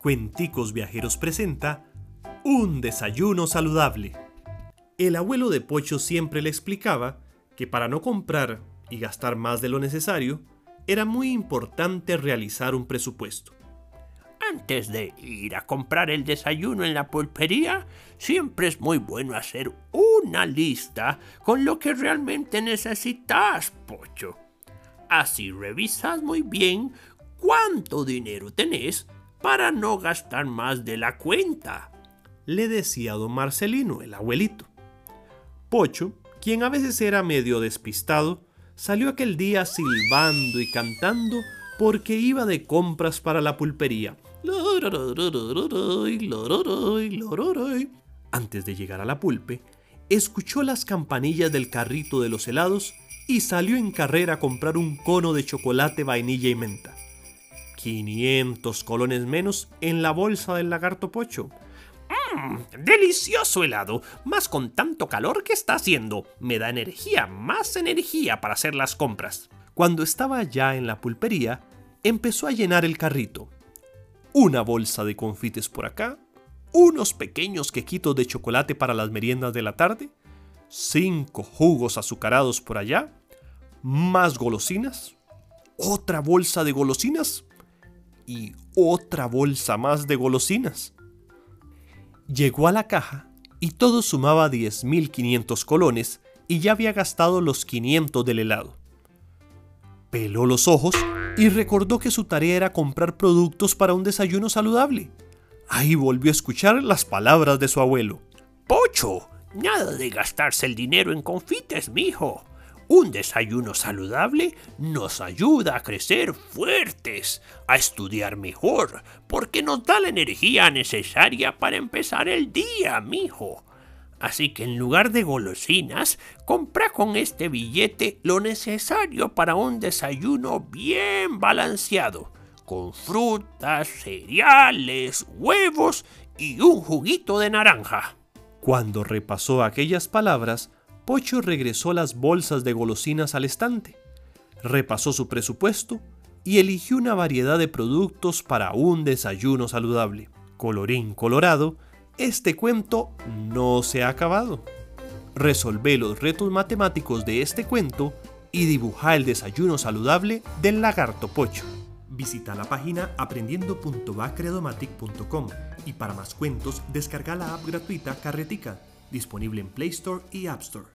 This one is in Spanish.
Cuenticos Viajeros presenta Un desayuno saludable. El abuelo de Pocho siempre le explicaba que para no comprar y gastar más de lo necesario, era muy importante realizar un presupuesto. Antes de ir a comprar el desayuno en la pulpería, siempre es muy bueno hacer una lista con lo que realmente necesitas, Pocho. Así revisas muy bien cuánto dinero tenés para no gastar más de la cuenta, le decía don Marcelino, el abuelito. Pocho, quien a veces era medio despistado, salió aquel día silbando y cantando porque iba de compras para la pulpería. Antes de llegar a la pulpe, escuchó las campanillas del carrito de los helados y salió en carrera a comprar un cono de chocolate, vainilla y menta. 500 colones menos en la bolsa del lagarto pocho. Mmm, delicioso helado, más con tanto calor que está haciendo. Me da energía, más energía para hacer las compras. Cuando estaba ya en la pulpería, empezó a llenar el carrito. Una bolsa de confites por acá, unos pequeños quequitos de chocolate para las meriendas de la tarde, cinco jugos azucarados por allá, más golosinas, otra bolsa de golosinas y otra bolsa más de golosinas. Llegó a la caja y todo sumaba 10.500 colones y ya había gastado los 500 del helado. Peló los ojos y recordó que su tarea era comprar productos para un desayuno saludable. Ahí volvió a escuchar las palabras de su abuelo. Pocho, nada de gastarse el dinero en confites, mijo. Un desayuno saludable nos ayuda a crecer fuertes, a estudiar mejor, porque nos da la energía necesaria para empezar el día, mijo. Así que en lugar de golosinas, compra con este billete lo necesario para un desayuno bien balanceado, con frutas, cereales, huevos y un juguito de naranja. Cuando repasó aquellas palabras, Pocho regresó las bolsas de golosinas al estante, repasó su presupuesto y eligió una variedad de productos para un desayuno saludable. Colorín colorado, este cuento no se ha acabado. Resolvé los retos matemáticos de este cuento y dibujá el desayuno saludable del lagarto Pocho. Visita la página aprendiendo.bacredomatic.com y para más cuentos descarga la app gratuita Carretica, disponible en Play Store y App Store.